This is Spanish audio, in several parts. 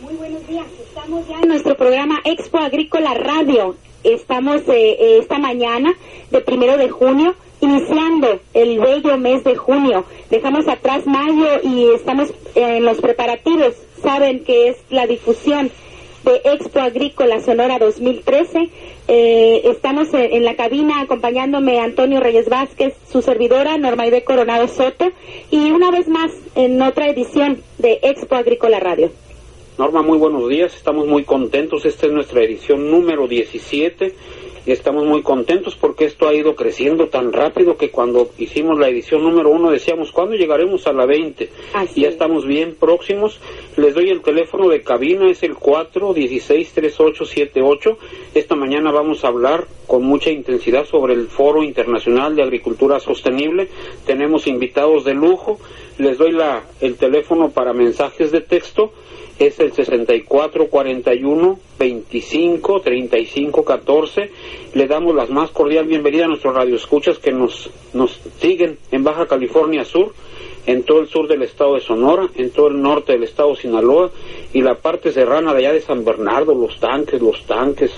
Muy buenos días, estamos ya en nuestro programa Expo Agrícola Radio. Estamos eh, eh, esta mañana de primero de junio iniciando el bello mes de junio. Dejamos atrás mayo y estamos en los preparativos. Saben que es la difusión de Expo Agrícola Sonora 2013. Eh, estamos en la cabina acompañándome Antonio Reyes Vázquez, su servidora Normaide Coronado Soto y una vez más en otra edición de Expo Agrícola Radio. Norma, muy buenos días. Estamos muy contentos. Esta es nuestra edición número 17 y estamos muy contentos porque esto ha ido creciendo tan rápido que cuando hicimos la edición número uno decíamos, ¿cuándo llegaremos a la 20? Y ya estamos bien próximos. Les doy el teléfono de cabina, es el 416-3878. Esta mañana vamos a hablar con mucha intensidad sobre el Foro Internacional de Agricultura Sostenible. Tenemos invitados de lujo. Les doy la, el teléfono para mensajes de texto es el 6441 25 35 14. Le damos la más cordial bienvenida a nuestros radioescuchas que nos, nos siguen en Baja California Sur, en todo el sur del estado de Sonora, en todo el norte del estado de Sinaloa y la parte serrana de allá de San Bernardo, los tanques, los tanques,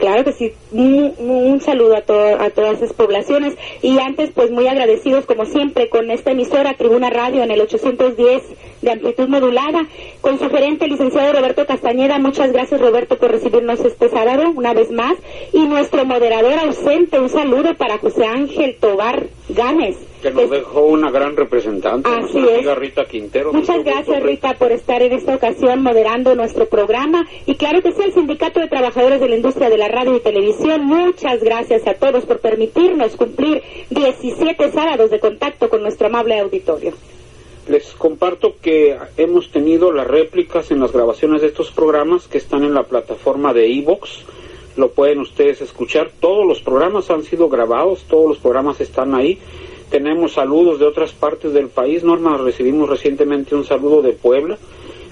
Claro que sí, un, saludo a, a todas esas poblaciones. Y antes pues muy agradecidos como siempre con esta emisora Tribuna Radio en el 810 de amplitud modulada, con su gerente licenciado Roberto Castañeda, muchas gracias Roberto por recibirnos este sábado una vez más. Y nuestro moderador ausente, un saludo para José Ángel Tobar Gámez que nos dejó una gran representante, Así es. Rita Quintero. Muchas gracias Rita por estar en esta ocasión moderando nuestro programa y claro que sí el Sindicato de Trabajadores de la Industria de la Radio y Televisión, muchas gracias a todos por permitirnos cumplir 17 sábados de contacto con nuestro amable auditorio. Les comparto que hemos tenido las réplicas en las grabaciones de estos programas que están en la plataforma de Evox. Lo pueden ustedes escuchar. Todos los programas han sido grabados, todos los programas están ahí tenemos saludos de otras partes del país. Norma, recibimos recientemente un saludo de Puebla.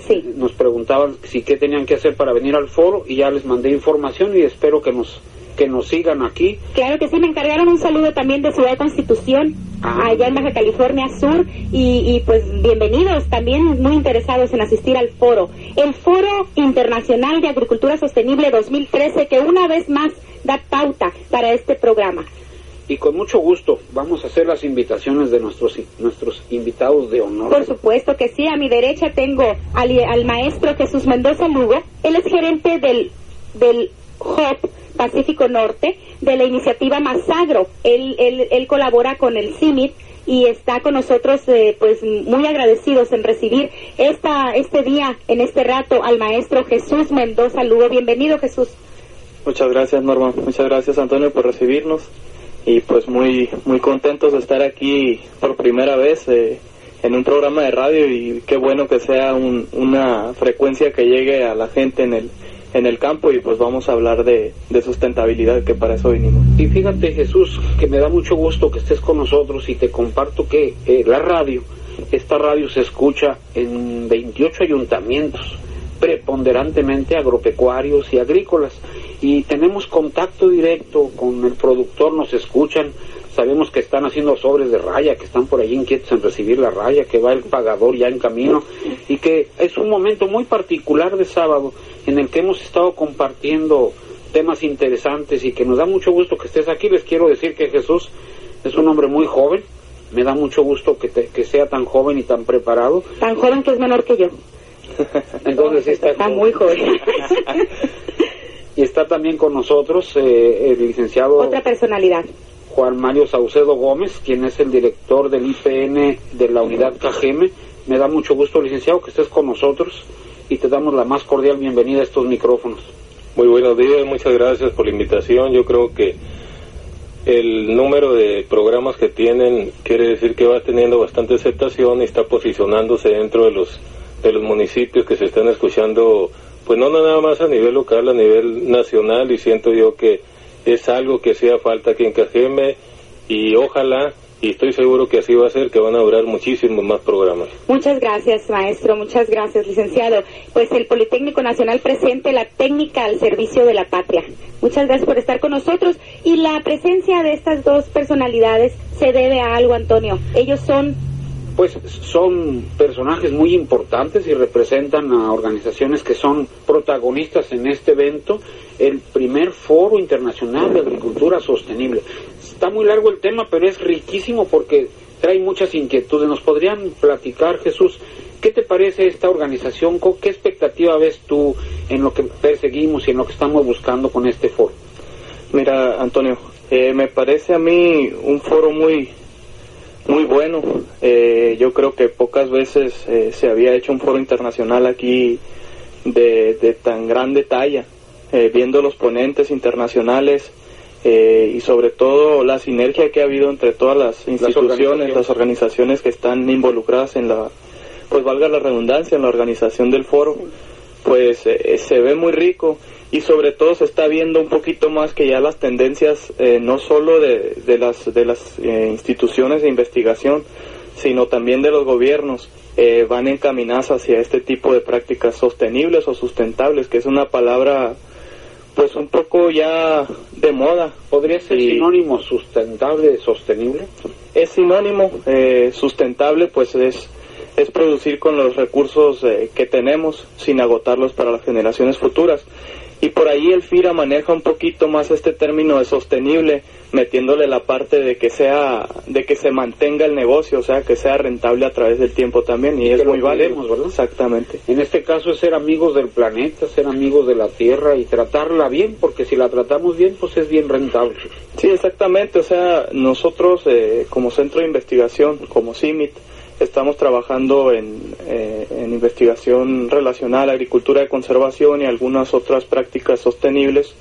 Sí. Nos preguntaban si qué tenían que hacer para venir al foro y ya les mandé información y espero que nos que nos sigan aquí. Claro que sí, me encargaron un saludo también de Ciudad Constitución, Ah. allá en Baja California Sur, y, y pues bienvenidos también muy interesados en asistir al foro. El Foro Internacional de Agricultura Sostenible 2013, que una vez más da pauta para este programa. Y con mucho gusto vamos a hacer las invitaciones de nuestros nuestros invitados de honor. Por supuesto que sí, a mi derecha tengo al, al maestro Jesús Mendoza Lugo, él es gerente del, del HOP Pacífico Norte, de la iniciativa Masagro, él, él, él colabora con el CIMIT y está con nosotros eh, pues muy agradecidos en recibir esta este día en este rato al maestro Jesús Mendoza Lugo. Bienvenido Jesús. Muchas gracias Norma, muchas gracias Antonio por recibirnos y pues muy muy contentos de estar aquí por primera vez eh, en un programa de radio y qué bueno que sea un, una frecuencia que llegue a la gente en el en el campo y pues vamos a hablar de, de sustentabilidad que para eso vinimos. Y fíjate Jesús que me da mucho gusto que estés con nosotros y te comparto que eh, la radio, esta radio se escucha en 28 ayuntamientos preponderantemente agropecuarios y agrícolas y tenemos contacto directo con el productor, nos escuchan, sabemos que están haciendo sobres de raya, que están por allí inquietos en recibir la raya, que va el pagador ya en camino y que es un momento muy particular de sábado en el que hemos estado compartiendo temas interesantes y que nos da mucho gusto que estés aquí. Les quiero decir que Jesús es un hombre muy joven, me da mucho gusto que, te- que sea tan joven y tan preparado. Tan joven que es menor que yo. Entonces está, Está muy joven. y está también con nosotros eh, el licenciado Otra personalidad. Juan Mario Saucedo Gómez, quien es el director del IPN de la unidad KGM. Me da mucho gusto, licenciado, que estés con nosotros y te damos la más cordial bienvenida a estos micrófonos. Muy buenos días, muchas gracias por la invitación. Yo creo que el número de programas que tienen quiere decir que va teniendo bastante aceptación y está posicionándose dentro de los de los municipios que se están escuchando, pues no nada más a nivel local, a nivel nacional, y siento yo que es algo que hacía falta aquí en Cajeme, y ojalá y estoy seguro que así va a ser, que van a durar muchísimos más programas. Muchas gracias, maestro, muchas gracias, licenciado. Pues el Politécnico Nacional presente la técnica al servicio de la patria. Muchas gracias por estar con nosotros. Y la presencia de estas dos personalidades se debe a algo, Antonio. Ellos son pues son personajes muy importantes y representan a organizaciones que son protagonistas en este evento, el primer foro internacional de agricultura sostenible está muy largo el tema, pero es riquísimo porque trae muchas inquietudes. ¿Nos podrían platicar, Jesús, qué te parece esta organización? ¿Qué expectativa ves tú en lo que perseguimos y en lo que estamos buscando con este foro? Mira, Antonio, eh, me parece a mí un foro muy, muy bueno. Eh, yo creo que pocas veces eh, se había hecho un foro internacional aquí de, de tan grande talla, viendo los ponentes internacionales eh, y sobre todo la sinergia que ha habido entre todas las instituciones, las organizaciones, que están involucradas en la, pues valga la redundancia, en la organización del foro, pues eh, se ve muy rico y sobre todo se está viendo un poquito más que ya las tendencias eh, no solo de, de las, de las instituciones de investigación, sino también de los gobiernos. van encaminadas hacia este tipo de prácticas sostenibles o sustentables, que es una palabra pues un poco ya de moda. ¿Podría ser sinónimo sustentable, sostenible? Es sinónimo, eh, sustentable pues es, es producir con los recursos eh, que tenemos sin agotarlos para las generaciones futuras. Y por ahí el FIRA maneja un poquito más este término de sostenible, metiéndole la parte de que sea, de que se mantenga el negocio, o sea, que sea rentable a través del tiempo también, y, es muy válido. ¿verdad? Exactamente. En este caso es ser amigos del planeta, ser amigos de la Tierra y tratarla bien, porque si la tratamos bien, pues es bien rentable. Sí, exactamente, o sea, nosotros eh, como centro de investigación, como CIMIT, estamos trabajando en, eh, en, investigación relacional agricultura de conservación y algunas otras prácticas sostenibles,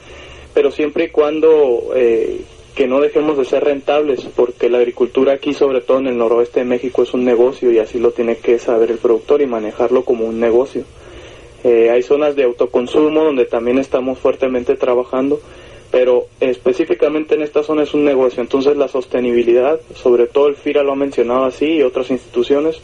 pero siempre y cuando eh, que no dejemos de ser rentables, porque la agricultura aquí, sobre todo en el noroeste de México, es un negocio y así lo tiene que saber el productor y manejarlo como un negocio. Eh, hay zonas de autoconsumo donde también estamos fuertemente trabajando pero específicamente en esta zona es un negocio, entonces la sostenibilidad, sobre todo el FIRA lo ha mencionado así y otras instituciones,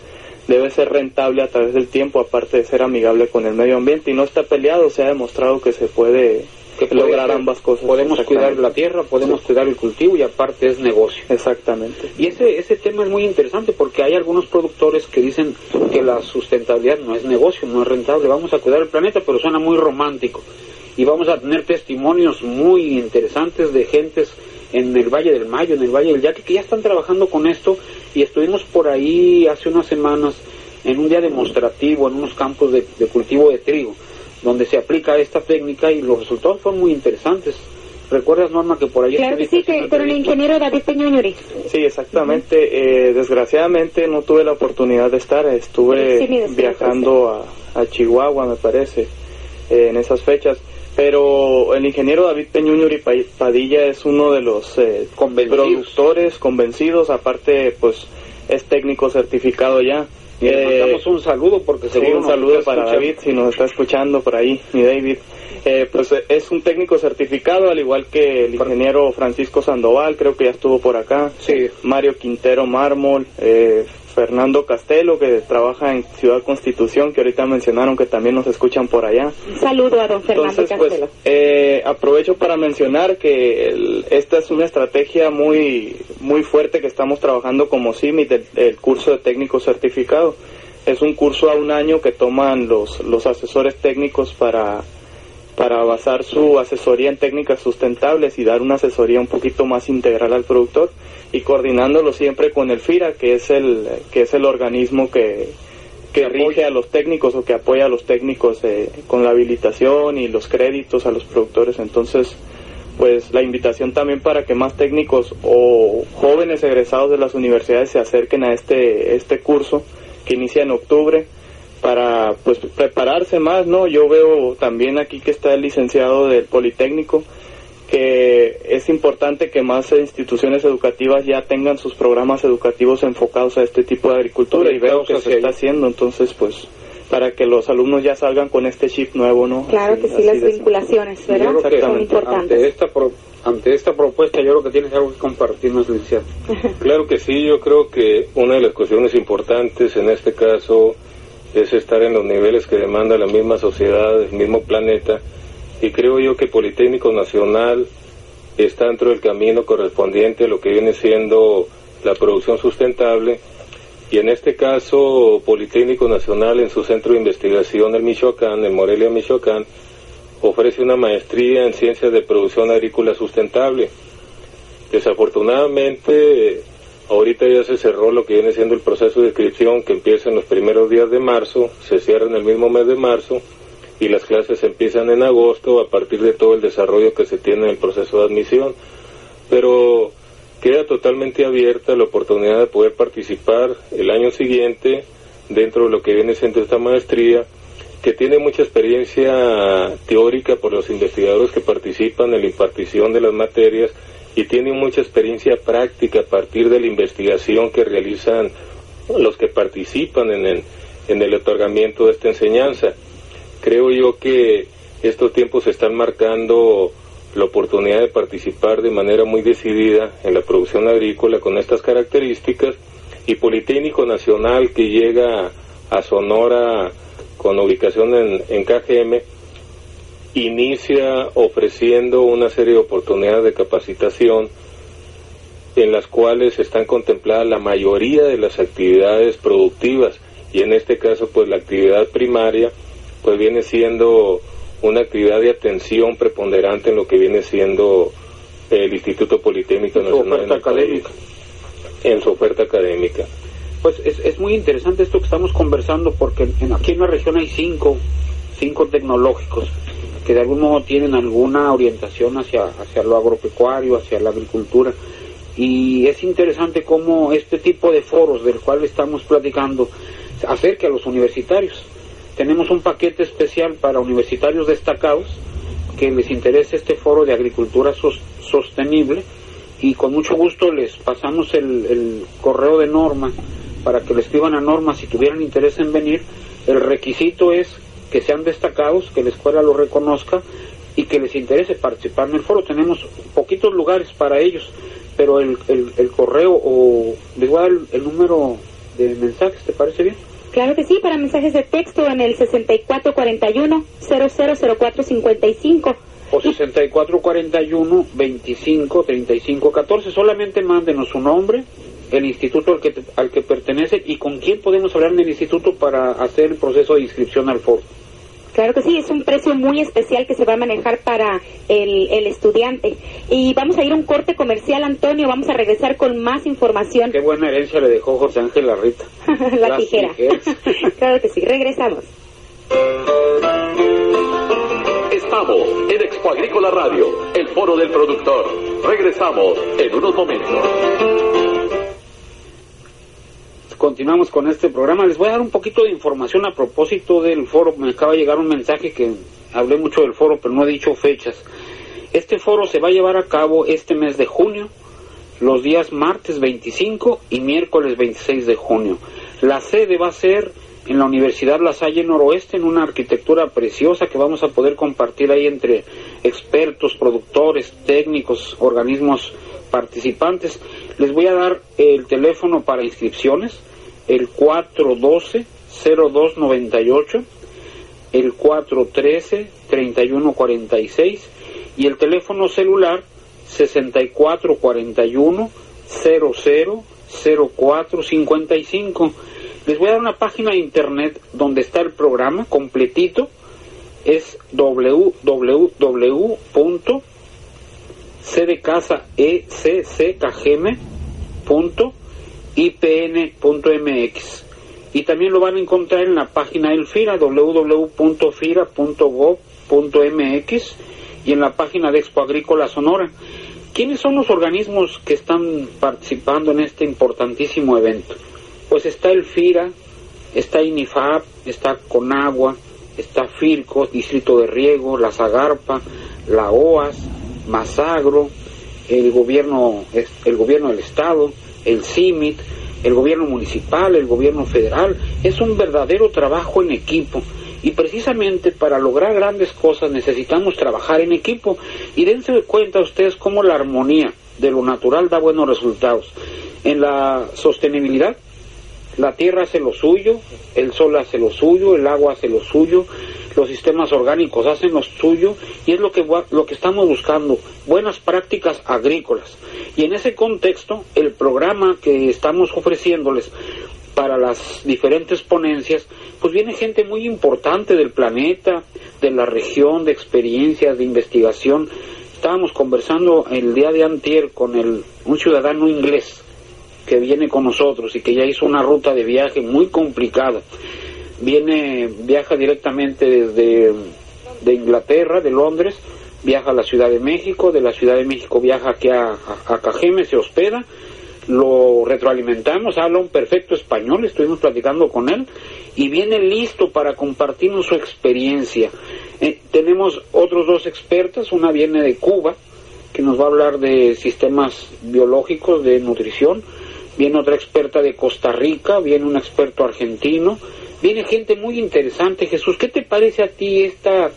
debe ser rentable a través del tiempo, aparte de ser amigable con el medio ambiente. Y no está peleado, se ha demostrado que se puede lograr ambas cosas. Podemos cuidar la tierra, podemos cuidar el cultivo y aparte es negocio. Exactamente. Y ese, ese tema es muy interesante porque hay algunos productores que dicen que la sustentabilidad no es negocio, no es rentable, vamos a cuidar el planeta, pero suena muy romántico y vamos a tener testimonios muy interesantes de gentes en el Valle del Mayo, en el Valle del Yaque, que ya están trabajando con esto y estuvimos por ahí hace unas semanas en un día demostrativo en unos campos de, cultivo de trigo, donde se aplica esta técnica y los resultados fueron muy interesantes. ¿Recuerdas, Norma, que por ahí... Claro que sí, que, con el ingeniero David Peñuñuri. Sí, exactamente. Eh, desgraciadamente no tuve la oportunidad de estar. Estuve viajando a, Chihuahua, me parece, eh, en esas fechas pero el ingeniero David Peñuñuri Padilla es uno de los eh, productores convencidos, aparte pues es técnico certificado ya. Y le eh, mandamos un saludo porque seguro un saludo para David si nos está escuchando por ahí, mi David. Eh, pues es un técnico certificado, al igual que el ingeniero Francisco Sandoval, creo que ya estuvo por acá. Sí. Mario Quintero Mármol, eh, Fernando Castelo, que trabaja en Ciudad Constitución, que ahorita mencionaron que también nos escuchan por allá. Un saludo a don Fernando Entonces, pues, Castelo. eh, aprovecho para mencionar que esta es una estrategia muy, muy fuerte que estamos trabajando como CIMIT, el, el curso de técnico certificado. Es un curso a un año que toman los, los asesores técnicos para para basar su asesoría en técnicas sustentables y dar una asesoría un poquito más integral al productor y coordinándolo siempre con el FIRA, que es el, que es el organismo que, que rige a los técnicos o que apoya a los técnicos eh, con la habilitación y los créditos a los productores. Entonces, pues la invitación también para que más técnicos o jóvenes egresados de las universidades se acerquen a este, este curso que inicia en octubre para pues prepararse más, ¿no? Yo veo también aquí que está el licenciado del Politécnico, que es importante que más instituciones educativas ya tengan sus programas educativos enfocados a este tipo de agricultura y veo que se está haciendo, entonces pues para que los alumnos ya salgan con este chip nuevo, ¿no? Claro que sí, las vinculaciones, ¿verdad? Son importantes. Ante esta, ante esta propuesta yo creo que tienes algo que compartirnos, licenciado. claro que sí, yo creo que una de las cuestiones importantes en este caso es estar en los niveles que demanda la misma sociedad, el mismo planeta, y creo yo que Politécnico Nacional está dentro del camino correspondiente a lo que viene siendo la producción sustentable, y en este caso Politécnico Nacional en su centro de investigación en Michoacán, en Morelia, Michoacán, ofrece una maestría en ciencias de producción agrícola sustentable. Desafortunadamente, ahorita ya se cerró lo que viene siendo el proceso de inscripción que empieza en los primeros días de marzo, se cierra en el mismo mes de marzo y las clases empiezan en agosto a partir de todo el desarrollo que se tiene en el proceso de admisión. Pero queda totalmente abierta la oportunidad de poder participar el año siguiente dentro de lo que viene siendo esta maestría, que tiene mucha experiencia teórica por los investigadores que participan en la impartición de las materias y tiene mucha experiencia práctica a partir de la investigación que realizan los que participan en el, en el otorgamiento de esta enseñanza. Creo yo que estos tiempos están marcando la oportunidad de participar de manera muy decidida en la producción agrícola con estas características y Politécnico Nacional que llega a Sonora con ubicación en, en KGM inicia ofreciendo una serie de oportunidades de capacitación en las cuales están contempladas la mayoría de las actividades productivas y en este caso pues la actividad primaria pues viene siendo una actividad de atención preponderante en lo que viene siendo el Instituto Politécnico Nacional. En, académica. en su oferta académica. Pues es, es muy interesante esto que estamos conversando porque en, aquí en la región hay cinco, cinco tecnológicos que de algún modo tienen alguna orientación hacia, hacia lo agropecuario, hacia la agricultura. Y es interesante cómo este tipo de foros del cual estamos platicando acerca a los universitarios tenemos un paquete especial para universitarios destacados que les interese este foro de agricultura sostenible y con mucho gusto les pasamos el, correo de norma para que le escriban a norma si tuvieran interés en venir. El requisito es que sean destacados, que la escuela lo reconozca y que les interese participar en el foro. Tenemos poquitos lugares para ellos, pero el, el, correo o dar el número de mensajes, ¿te parece bien? Claro que sí, para mensajes de texto en el 6441-000455. O 6441-253514. Solamente mándenos su nombre, el instituto al que, al que pertenece y con quién podemos hablar en el instituto para hacer el proceso de inscripción al foro. Claro que sí, es un precio muy especial que se va a manejar para el, el, estudiante. Y vamos a ir a un corte comercial, Antonio, vamos a regresar con más información. Qué buena herencia le dejó José Ángel Larrita. La tijera. claro que sí, regresamos. Estamos en Expo Agrícola Radio, el foro del productor. Regresamos en unos momentos continuamos con este programa. Les voy a dar un poquito de información a propósito del foro. Me acaba de llegar un mensaje que hablé mucho del foro, pero no he dicho fechas. Este foro se va a llevar a cabo este mes de junio, los días martes 25 y miércoles 26 de junio. La sede va a ser en la Universidad La Salle Noroeste, en una arquitectura preciosa que vamos a poder compartir ahí entre expertos, productores, técnicos, organismos participantes. Les voy a dar el teléfono para inscripciones, el 412-0298, el 413-3146 y el teléfono celular 6441-000455. Les voy a dar una página de internet donde está el programa completito. Es www.cdcasaeccgm.ipn.mx y también lo van a encontrar en la página del FIRA www.fira.gov.mx y en la página de Expo Agrícola Sonora. ¿Quiénes son los organismos que están participando en este importantísimo evento? Pues está el FIRA, está INIFAP, está CONAGUA, está FIRCO, Distrito de Riego, la Zagarpa, la OAS, Masagro, el gobierno, el gobierno del Estado, el CIMIT, el gobierno municipal, el gobierno federal. Es un verdadero trabajo en equipo. Y precisamente para lograr grandes cosas necesitamos trabajar en equipo. Y dense cuenta ustedes cómo la armonía de lo natural da buenos resultados. En la sostenibilidad, la tierra hace lo suyo, el sol hace lo suyo, el agua hace lo suyo, los sistemas orgánicos hacen lo suyo y es lo que, lo que estamos buscando, buenas prácticas agrícolas. Y en ese contexto, el programa que estamos ofreciéndoles para las diferentes ponencias, pues viene gente muy importante del planeta, de la región, de experiencias, de investigación. Estábamos conversando el día de antier con el, un ciudadano inglés que viene con nosotros y que ya hizo una ruta de viaje muy complicada. Viene, viaja directamente desde de Inglaterra, de Londres, viaja a la Ciudad de México, de la Ciudad de México viaja aquí a, a, Cajeme, se hospeda, lo retroalimentamos, habla un perfecto español, estuvimos platicando con él y viene listo para compartirnos su experiencia. Eh, tenemos otros dos expertas, una viene de Cuba, que nos va a hablar de sistemas biológicos, de nutrición, viene otra experta de Costa Rica, viene un experto argentino, viene gente muy interesante. Jesús, ¿qué te parece a ti esta,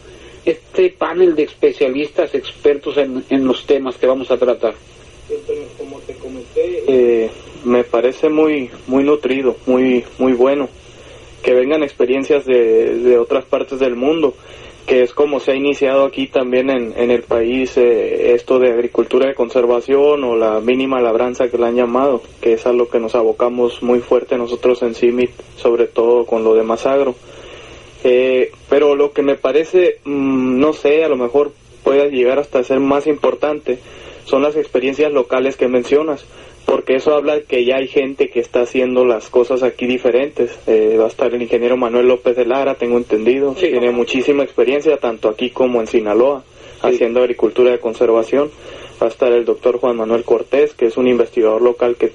este panel de especialistas expertos en, en los temas que vamos a tratar? Como te comenté, eh, me parece muy, muy nutrido, muy, muy bueno que vengan experiencias de, de otras partes del mundo que es como se ha iniciado aquí también en, en el país eh, esto de agricultura de conservación o la mínima labranza que le han llamado, que es a lo que nos abocamos muy fuerte nosotros en CIMIT, sobre todo con lo de Masagro. Eh, pero lo que me parece, mm, no sé, a lo mejor puede llegar hasta ser más importante, son las experiencias locales que mencionas porque eso habla de que ya hay gente que está haciendo las cosas aquí diferentes. Eh, va a estar el ingeniero Manuel López de Lara, tengo entendido, tiene muchísima experiencia tanto aquí como en Sinaloa, haciendo agricultura de conservación. Va a estar el doctor Juan Manuel Cortés, que es un investigador local que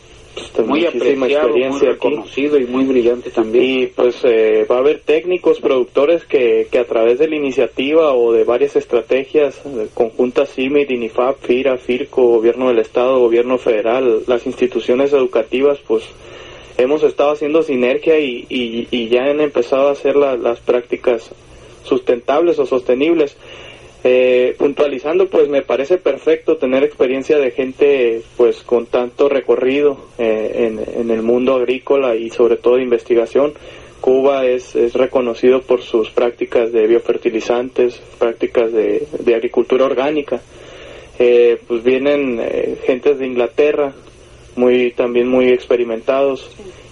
muy experiencia muy reconocido y muy brillante también. Y pues eh, va a haber técnicos, productores que, que a través de la iniciativa o de varias estrategias conjuntas CIMIT, INIFAP, FIRA, FIRCO, Gobierno del Estado, Gobierno Federal, las instituciones educativas, pues hemos estado haciendo sinergia y, y, ya han empezado a hacer las prácticas sustentables o sostenibles. Eh, puntualizando, pues me parece perfecto tener experiencia de gente pues con tanto recorrido eh, en, el mundo agrícola y sobre todo de investigación. Cuba es, es reconocido por sus prácticas de biofertilizantes, prácticas de, agricultura orgánica. Eh, pues vienen gentes de Inglaterra, muy también muy experimentados.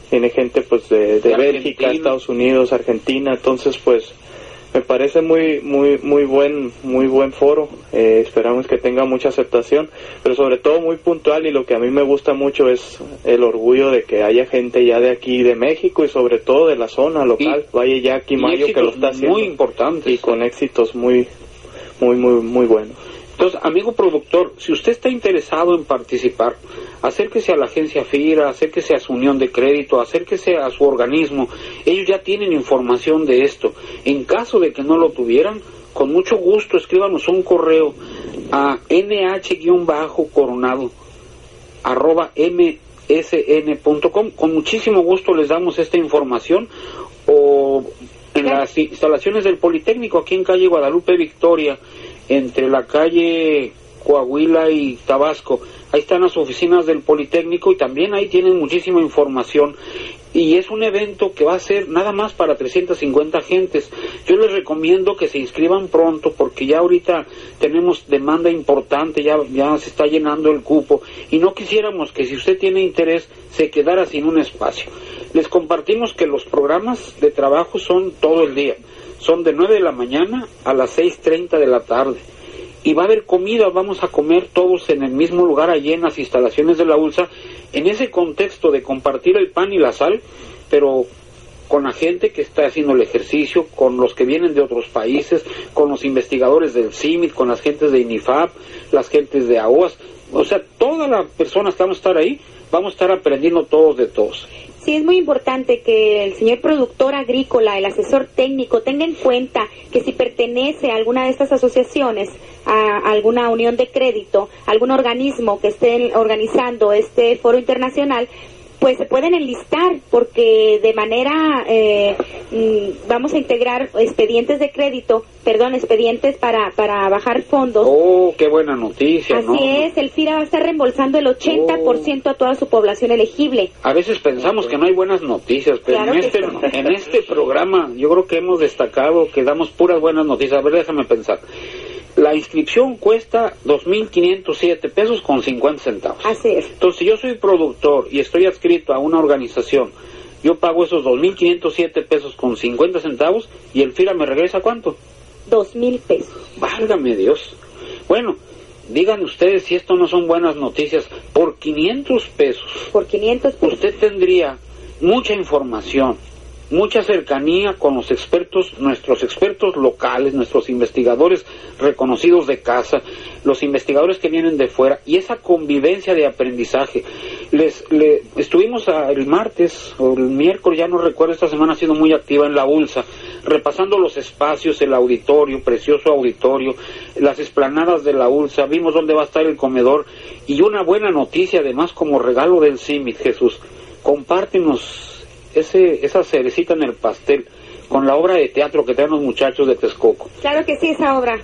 Viene gente pues de, de Bélgica, Estados Unidos, Argentina. Entonces pues me parece muy muy muy buen muy buen foro. Eh, esperamos que tenga mucha aceptación pero sobre todo muy puntual y lo que a mí me gusta mucho es el orgullo de que haya gente ya de aquí de México y sobre todo de la zona local vaya ya aquí Mayo que lo está haciendo muy importante y con éxitos muy muy muy muy buenos entonces, amigo productor, si usted está interesado en participar, acérquese a la agencia FIRA, acérquese a su unión de crédito, acérquese a su organismo. Ellos ya tienen información de esto. En caso de que no lo tuvieran, con mucho gusto escríbanos un correo a nh-coronado arroba msn.com. Con muchísimo gusto les damos esta información o en las instalaciones del Politécnico aquí en calle Guadalupe Victoria entre la calle Coahuila y Tabasco. Ahí están las oficinas del Politécnico y también ahí tienen muchísima información. Y es un evento que va a ser nada más para 350 gentes. Yo les recomiendo que se inscriban pronto porque ya ahorita tenemos demanda importante, ya, ya se está llenando el cupo y no quisiéramos que si usted tiene interés se quedara sin un espacio. Les compartimos que los programas de trabajo son todo el día son de 9 de la mañana a las 6.30 de la tarde. Y va a haber comida, vamos a comer todos en el mismo lugar allí en las instalaciones de la ULSA, en ese contexto de compartir el pan y la sal, pero con la gente que está haciendo el ejercicio, con los que vienen de otros países, con los investigadores del CIMIT, con las gentes de INIFAP, las gentes de AOAS, o sea, todas las personas que vamos a estar ahí, vamos a estar aprendiendo todos de todos. Sí, es muy importante que el señor productor agrícola, el asesor técnico, tenga en cuenta que si pertenece a alguna de estas asociaciones, a alguna unión de crédito, algún organismo que esté organizando este foro internacional, pues se pueden enlistar porque de manera eh, mm, vamos a integrar expedientes de crédito, perdón, expedientes para para bajar fondos. Oh, qué buena noticia, Así ¿no? es, el FIRA va a estar reembolsando el 80% a toda su población elegible. A veces pensamos que no hay buenas noticias, pero Claro en, este, en este programa yo creo que hemos destacado que damos puras buenas noticias. A ver, déjame pensar. La inscripción cuesta 2.507 pesos con 50 centavos. Así es. Entonces, si yo soy productor y estoy adscrito a una organización, yo pago esos 2.507 pesos con 50 centavos y el FIRA me regresa cuánto? Dos mil pesos. Válgame Dios. Bueno, digan ustedes si esto no son buenas noticias. Por 500 pesos Por 500 pesos. usted tendría mucha información, mucha cercanía con los expertos, nuestros expertos locales, nuestros investigadores reconocidos de casa, los investigadores que vienen de fuera y esa convivencia de aprendizaje. Les, le- estuvimos a- el martes o el miércoles, ya no recuerdo, esta semana ha sido muy activa en la ULSA, repasando los espacios, el auditorio, precioso auditorio, las esplanadas de la ULSA, vimos dónde va a estar el comedor y una buena noticia además como regalo del CIMIT, Jesús compártenos ese, esa cerecita en el pastel con la obra de teatro que traen los muchachos de Texcoco. Claro que sí, esa obra.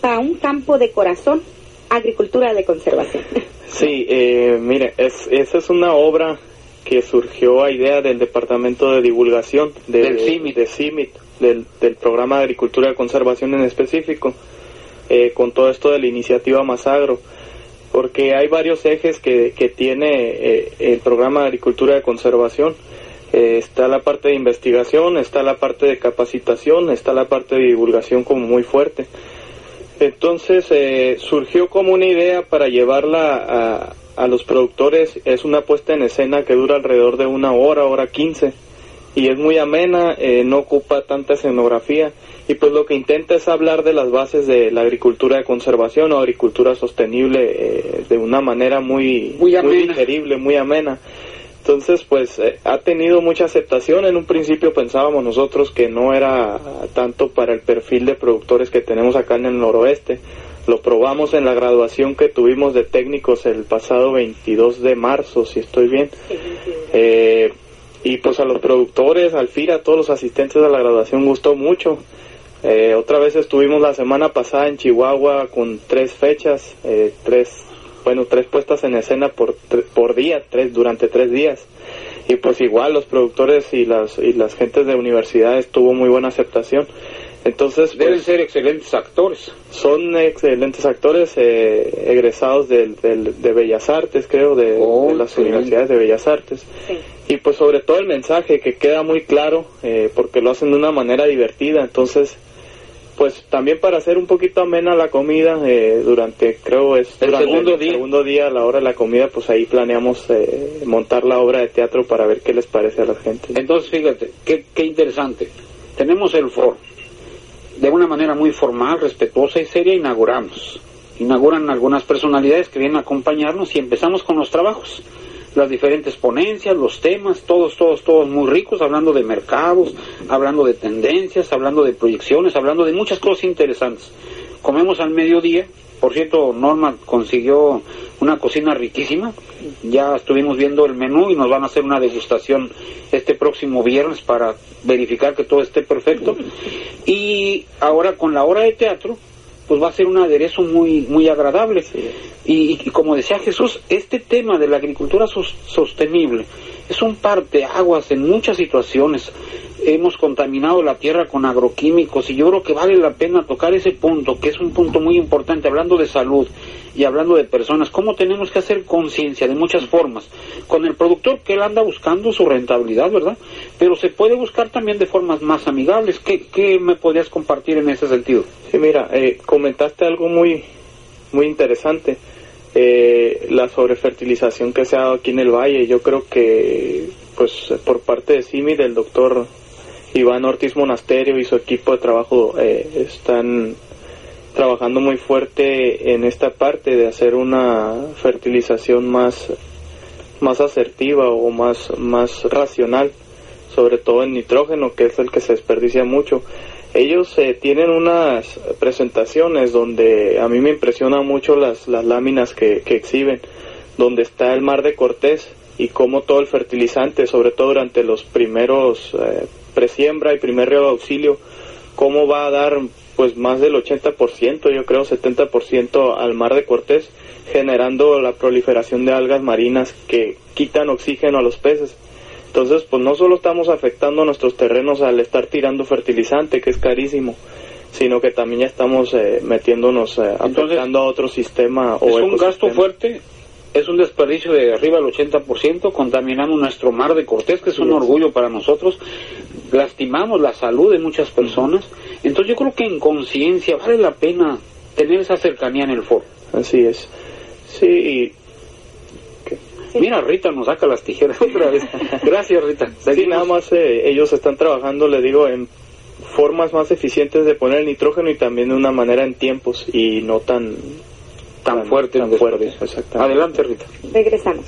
Para un campo de corazón, agricultura de conservación. Sí, eh, mire, es, esa es una obra que surgió a idea del Departamento de Divulgación de, Del CIMIT. de CIMIT, del, del Programa de Agricultura de Conservación en específico, eh, con todo esto de la iniciativa Masagro, porque hay varios ejes que, que tiene eh, el Programa de Agricultura de Conservación. Eh, está la parte de investigación, está la parte de capacitación, está la parte de divulgación como muy fuerte. Entonces eh, surgió como una idea para llevarla a, a los productores. Es una puesta en escena que dura alrededor de una hora, hora quince. Y es muy amena, no ocupa tanta escenografía. Y pues lo que intenta es hablar de las bases de la agricultura de conservación o agricultura sostenible eh, de una manera muy, Muy amena. digerible, muy amena. Entonces, pues eh, ha tenido mucha aceptación. En un principio pensábamos nosotros que no era tanto para el perfil de productores que tenemos acá en el noroeste. Lo probamos en la graduación que tuvimos de técnicos el pasado 22 de marzo, si estoy bien. Eh, y pues a los productores, al FIRA, a todos los asistentes de la graduación gustó mucho. Eh, otra vez estuvimos la semana pasada en Chihuahua con tres fechas, eh, tres, bueno, tres puestas en escena por, por día, tres, durante tres días. Y pues igual los productores y las, y las gentes de universidades tuvo muy buena aceptación. Entonces, Deben pues, ser excelentes actores. son excelentes actores eh, egresados del, del- de Bellas Artes, creo, de, Oh, de las universidades de Bellas Artes. Sí. Y pues sobre todo el mensaje que queda muy claro, eh, porque lo hacen de una manera divertida, entonces pues también para hacer un poquito amena la comida eh, durante creo es El durante segundo el día. segundo día a la hora de la comida pues ahí planeamos eh, montar la obra de teatro para ver qué les parece a la gente Entonces, fíjate, qué, qué interesante. Tenemos el foro. De una manera muy formal, respetuosa y seria, inauguramos. Inauguran algunas personalidades que vienen a acompañarnos y empezamos con los trabajos. Las diferentes ponencias, los temas, todos, todos, todos muy ricos, hablando de mercados, hablando de tendencias, hablando de proyecciones, hablando de muchas cosas interesantes. Comemos al mediodía, por cierto, Norma consiguió una cocina riquísima. Ya estuvimos viendo el menú y nos van a hacer una degustación este próximo viernes para verificar que todo esté perfecto. Y ahora con la hora de teatro, pues va a ser un aderezo muy muy agradable. Y, y como decía Jesús, este tema de la agricultura sos- sostenible es un parteaguas en muchas situaciones. Hemos contaminado la tierra con agroquímicos y yo creo que vale la pena tocar ese punto, que es un punto muy importante, hablando de salud y hablando de personas, cómo tenemos que hacer conciencia de muchas formas. Con el productor que él anda buscando su rentabilidad, ¿verdad? Pero se puede buscar también de formas más amigables. ¿Qué, qué me podrías compartir en ese sentido? Sí, mira, eh, comentaste algo muy, muy interesante, eh, la sobrefertilización que se ha dado aquí en el valle. Yo creo que, pues, por parte de CIMI, del doctor Iván Ortiz Monasterio y su equipo de trabajo eh, están trabajando muy fuerte en esta parte de hacer una fertilización más, más asertiva o más, más racional, sobre todo en nitrógeno, que es el que se desperdicia mucho. Ellos eh, tienen unas presentaciones donde a mí me impresionan mucho las, las láminas que, que exhiben, donde está el mar de Cortés y cómo todo el fertilizante, sobre todo durante los primeros eh, presiembra y primer río de auxilio, cómo va a dar pues más del 80%, yo creo 70% al mar de Cortés, generando la proliferación de algas marinas que quitan oxígeno a los peces. Entonces, pues no solo estamos afectando nuestros terrenos al estar tirando fertilizante, que es carísimo, sino que también ya estamos eh, metiéndonos, eh, afectando a otro sistema. O es un gasto fuerte, es un desperdicio de arriba del 80%, contaminamos nuestro mar de Cortés, que es un orgullo para nosotros, lastimamos la salud de muchas personas. Entonces yo creo que en conciencia vale la pena tener esa cercanía en el foro. Así es. Sí, Mira, Rita nos saca las tijeras otra vez. Gracias, Rita. Sí, nada más eh, ellos están trabajando, le digo, en formas más eficientes de poner el nitrógeno y también de una manera en tiempos y no tan tan, fuerte. Tan fuerte Adelante, Rita. Regresamos.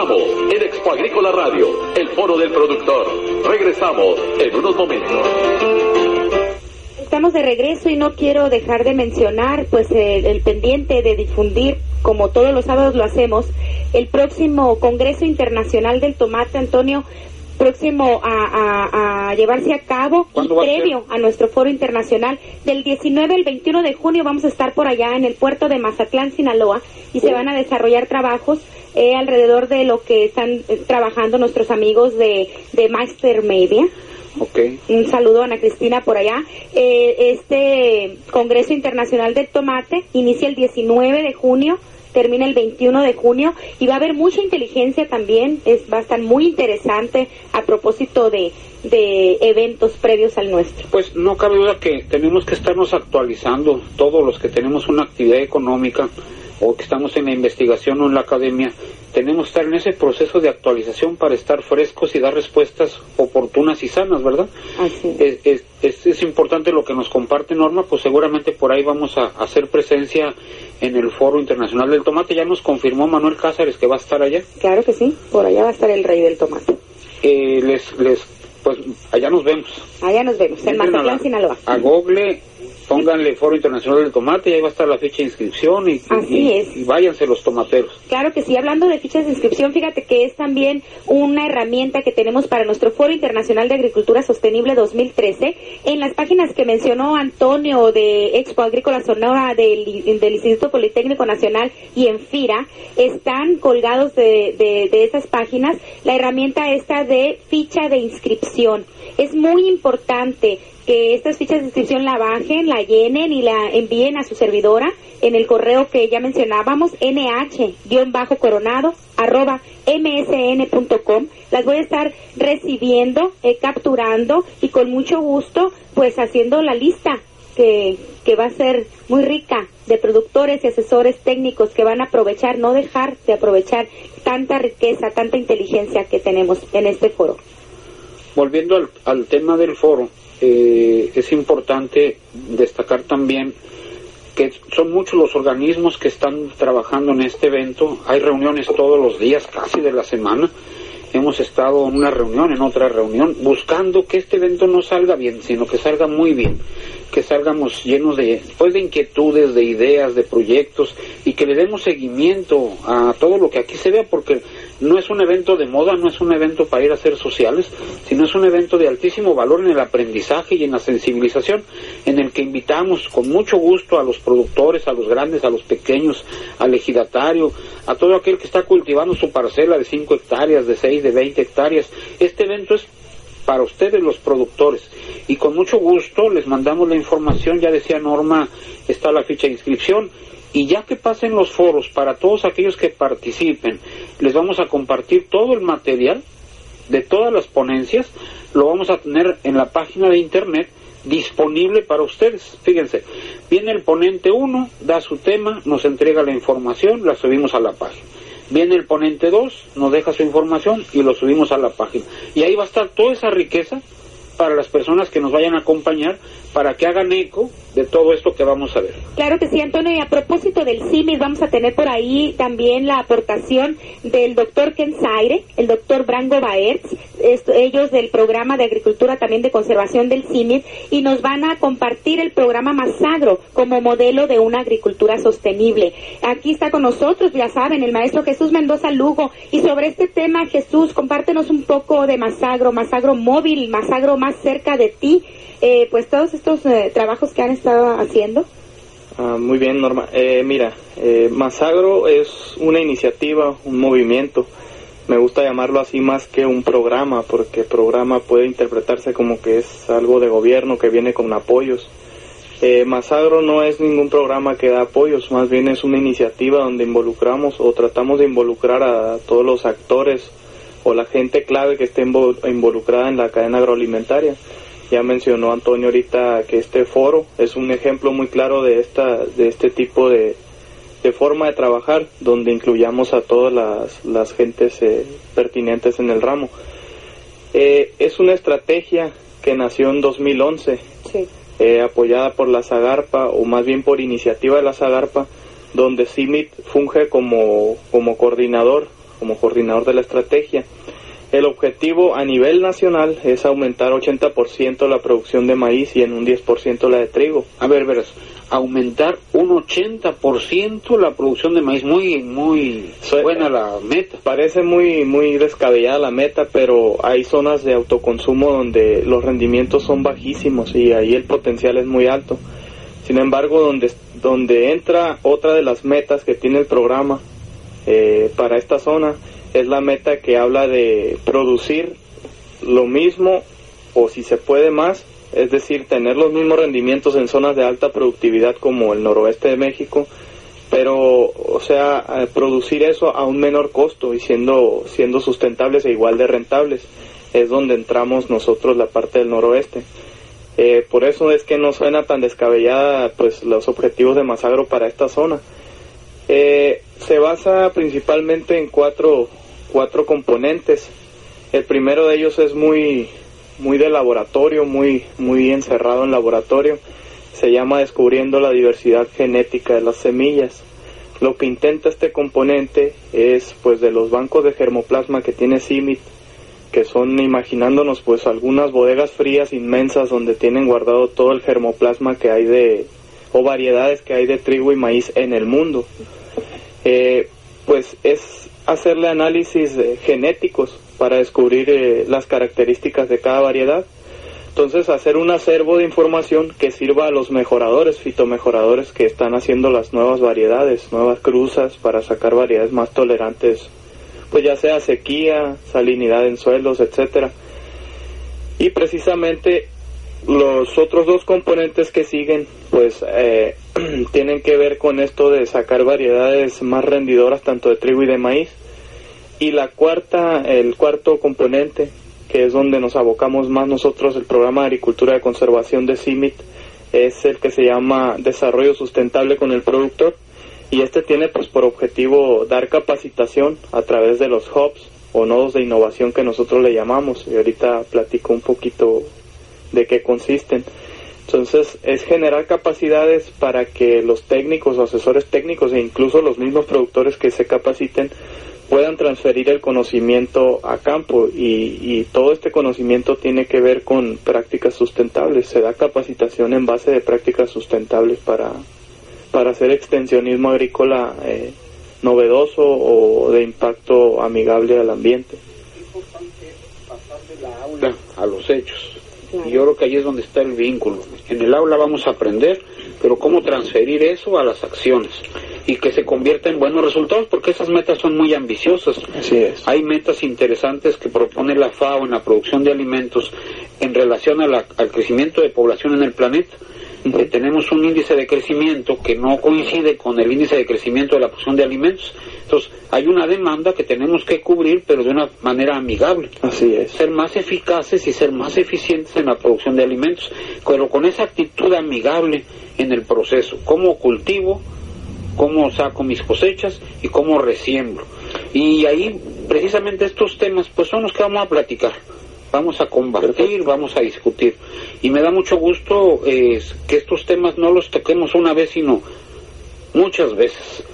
Estamos en Expo Agrícola Radio, el foro del productor. Regresamos en unos momentos. Estamos de regreso y no quiero dejar de mencionar pues el, pendiente de difundir como todos los sábados lo hacemos el próximo Congreso Internacional del Tomate Antonio próximo a, llevarse a cabo y previo a, nuestro foro internacional del 19 al 21 de junio vamos a estar por allá en el puerto de Mazatlán, Sinaloa y se van a desarrollar trabajos eh, alrededor de lo que están eh, trabajando nuestros amigos de, de Master Media. Okay. Un saludo a Ana Cristina por allá. Eh, este Congreso Internacional del Tomate inicia el 19 de junio, termina el 21 de junio y va a haber mucha inteligencia también. Es, va a estar muy interesante a propósito de, de eventos previos al nuestro. Pues no cabe duda que tenemos que estarnos actualizando todos los que tenemos una actividad económica o que estamos en la investigación o en la academia, tenemos que estar en ese proceso de actualización para estar frescos y dar respuestas oportunas y sanas, ¿verdad? Es, es, importante lo que nos comparte Norma, pues seguramente por ahí vamos a hacer presencia en el Foro Internacional del Tomate. Ya nos confirmó Manuel Cáceres que va a estar allá. Claro que sí, por allá va a estar el rey del tomate. Eh, les, les, pues allá nos vemos. Allá nos vemos, en Mazatlán, Sinaloa. A Google pónganle Foro Internacional del Tomate y ahí va a estar la ficha de inscripción y, y, váyanse los tomateros. Claro que sí, hablando de fichas de inscripción, fíjate que es también una herramienta que tenemos para nuestro Foro Internacional de Agricultura Sostenible 2013. En las páginas que mencionó Antonio de Expo Agrícola Sonora del, Instituto Politécnico Nacional y en FIRA, están colgados de, de, de esas páginas la herramienta esta de ficha de inscripción. Es muy importante que estas fichas de inscripción la bajen, la llenen y la envíen a su servidora en el correo que ya mencionábamos, nh-coronado arroba msn.com. Las voy a estar recibiendo, eh, capturando y con mucho gusto pues haciendo la lista que, que va a ser muy rica de productores y asesores técnicos que van a aprovechar, no dejar de aprovechar tanta riqueza, tanta inteligencia que tenemos en este foro. Volviendo al, al tema del foro, eh, es importante destacar también que son muchos los organismos que están trabajando en este evento. Hay reuniones todos los días, casi de la semana. Hemos estado en una reunión, en otra reunión, buscando que este evento no salga bien, sino que salga muy bien que salgamos llenos de, pues, de inquietudes, de ideas, de proyectos y que le demos seguimiento a todo lo que aquí se vea, porque no es un evento de moda, no es un evento para ir a hacer sociales, sino es un evento de altísimo valor en el aprendizaje y en la sensibilización, en el que invitamos con mucho gusto a los productores, a los grandes, a los pequeños, al ejidatario, a todo aquel que está cultivando su parcela de 5 hectáreas, de 6, de 20 hectáreas. Este evento es para ustedes los productores. Y con mucho gusto les mandamos la información, ya decía Norma, está la ficha de inscripción. Y ya que pasen los foros para todos aquellos que participen, les vamos a compartir todo el material de todas las ponencias, lo vamos a tener en la página de internet disponible para ustedes. Fíjense, viene el ponente 1, da su tema, nos entrega la información, la subimos a la página. Viene el ponente 2, nos deja su información y lo subimos a la página. Y ahí va a estar toda esa riqueza para las personas que nos vayan a acompañar, para que hagan eco de todo esto que vamos a ver. Claro que sí, Antonio, y a propósito del CIMIS, vamos a tener por ahí también la aportación del doctor Ken Zaire, el doctor Brango Baerts, ellos del programa de agricultura también de conservación del CIMIS, y nos van a compartir el programa Masagro como modelo de una agricultura sostenible. Aquí está con nosotros, ya saben, el maestro Jesús Mendoza Lugo, y sobre este tema, Jesús, compártenos un poco de Masagro, Masagro móvil, Masagro más cerca de ti, eh, pues todos estos eh, trabajos que han estado haciendo. Ah, muy bien, Norma. Eh, mira, eh, Masagro es una iniciativa, un movimiento. Me gusta llamarlo así más que un programa, porque programa puede interpretarse como que es algo de gobierno que viene con apoyos. Eh, Masagro no es ningún programa que da apoyos, más bien es una iniciativa donde involucramos o tratamos de involucrar a todos los actores o la gente clave que esté involucrada en la cadena agroalimentaria. Ya mencionó Antonio ahorita que este foro es un ejemplo muy claro de esta de este tipo de, de forma de trabajar donde incluyamos a todas las, las gentes eh, pertinentes en el ramo. Eh, es una estrategia que nació en 2011, eh, apoyada por la Zagarpa o más bien por iniciativa de la Zagarpa, donde CIMIT funge como, como coordinador, como coordinador de la estrategia. El objetivo a nivel nacional es aumentar 80% la producción de maíz y en un 10% la de trigo. A ver, verás, aumentar un 80% la producción de maíz. Muy, muy buena la meta. Parece muy, muy descabellada la meta, pero hay zonas de autoconsumo donde los rendimientos son bajísimos y ahí el potencial es muy alto. Sin embargo, donde, donde entra otra de las metas que tiene el programa eh, para esta zona, es la meta que habla de producir lo mismo o si se puede más, es decir, tener los mismos rendimientos en zonas de alta productividad como el noroeste de México, pero o sea, eh, producir eso a un menor costo y siendo siendo sustentables e igual de rentables es donde entramos nosotros la parte del noroeste. Eh, por eso es que no suena tan descabellada pues los objetivos de Masagro para esta zona. Eh, se basa principalmente en cuatro cuatro componentes. El primero de ellos es muy, muy de laboratorio, muy, muy encerrado en laboratorio. Se llama Descubriendo la diversidad genética de las semillas. Lo que intenta este componente es, pues, de los bancos de germoplasma que tiene CIMIT, que son, imaginándonos, pues, algunas bodegas frías inmensas donde tienen guardado todo el germoplasma que hay de, o variedades que hay de trigo y maíz en el mundo. Eh, pues es hacerle análisis genéticos para descubrir eh, las características de cada variedad. Entonces, hacer un acervo de información que sirva a los mejoradores, fitomejoradores que están haciendo las nuevas variedades, nuevas cruzas para sacar variedades más tolerantes, pues ya sea sequía, salinidad en suelos, etcétera. Y precisamente los otros dos componentes que siguen, pues eh, tienen que ver con esto de sacar variedades más rendidoras tanto de trigo y de maíz. Y la cuarta, el cuarto componente, que es donde nos abocamos más nosotros, el programa de agricultura de conservación de CIMIT, es el que se llama desarrollo sustentable con el productor. Y este tiene pues por objetivo dar capacitación a través de los hubs o nodos de innovación que nosotros le llamamos. Y ahorita platico un poquito de qué consisten. Entonces, es generar capacidades para que los técnicos asesores técnicos e incluso los mismos productores que se capaciten puedan transferir el conocimiento a campo y, y, todo este conocimiento tiene que ver con prácticas sustentables. Se da capacitación en base de prácticas sustentables para, para hacer extensionismo agrícola eh, novedoso o de impacto amigable al ambiente. Es importante pasar de la aula a los hechos y yo creo que ahí es donde está el vínculo. En el aula vamos a aprender, pero cómo transferir eso a las acciones y que se convierta en buenos resultados, porque esas metas son muy ambiciosas. Así es. Hay metas interesantes que propone la FAO en la producción de alimentos en relación al crecimiento de población en el planeta que tenemos un índice de crecimiento que no coincide con el índice de crecimiento de la producción de alimentos. Entonces, hay una demanda que tenemos que cubrir, pero de una manera amigable. Así es. Ser más eficaces y ser más eficientes en la producción de alimentos, pero con esa actitud amigable en el proceso. Cómo cultivo, cómo saco mis cosechas y cómo resiembro. Y ahí, precisamente estos temas, pues son los que vamos a platicar vamos a combatir, vamos a discutir. Y me da mucho gusto eh, que estos temas no los toquemos una vez, sino muchas veces.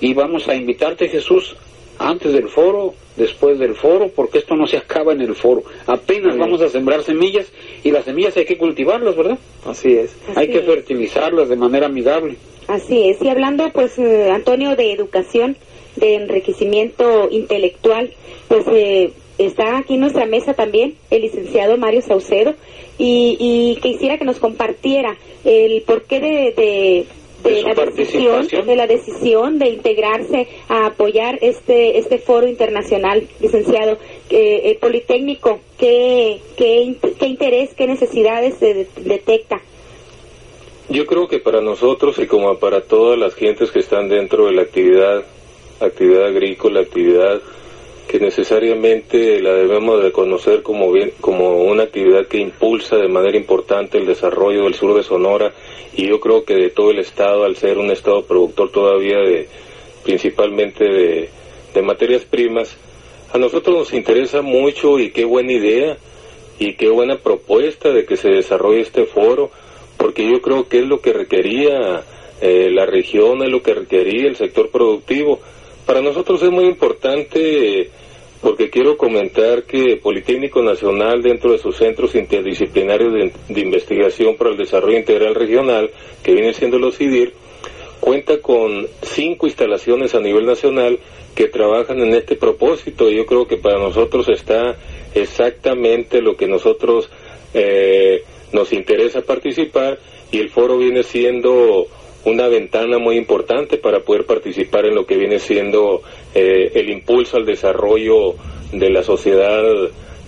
Y vamos a invitarte, Jesús, antes del foro, después del foro, porque esto no se acaba en el foro. Apenas vamos a sembrar semillas y las semillas hay que cultivarlas, ¿verdad? Así es. hay que fertilizarlas de manera amigable. Así es. Y hablando, pues, eh, Antonio, de educación, de enriquecimiento intelectual, pues eh, está aquí en nuestra mesa también el licenciado Mario Saucedo y, y quisiera que nos compartiera el porqué de, de de, la decisión de la decisión de integrarse a apoyar este este foro internacional licenciado. Eh, politécnico qué, qué, qué interés qué necesidades se detecta yo creo que para nosotros y como para todas las gentes que están dentro de la actividad actividad agrícola actividad que necesariamente la debemos de conocer como bien como una actividad que impulsa de manera importante el desarrollo del sur de Sonora y yo creo que de todo el estado al ser un estado productor todavía de principalmente de, materias primas a nosotros nos interesa mucho y qué buena idea y qué buena propuesta de que se desarrolle este foro porque yo creo que es lo que requería eh, la región es lo que requería el sector productivo para nosotros es muy importante porque quiero comentar que Politécnico Nacional, dentro de sus centros interdisciplinarios de, investigación para el desarrollo integral regional, que viene siendo los CIDIR, cuenta con cinco instalaciones a nivel nacional que trabajan en este propósito. Yo creo que para nosotros está exactamente lo que nosotros eh, nos interesa participar y el foro viene siendo una ventana muy importante para poder participar en lo que viene siendo eh, el impulso al desarrollo de la sociedad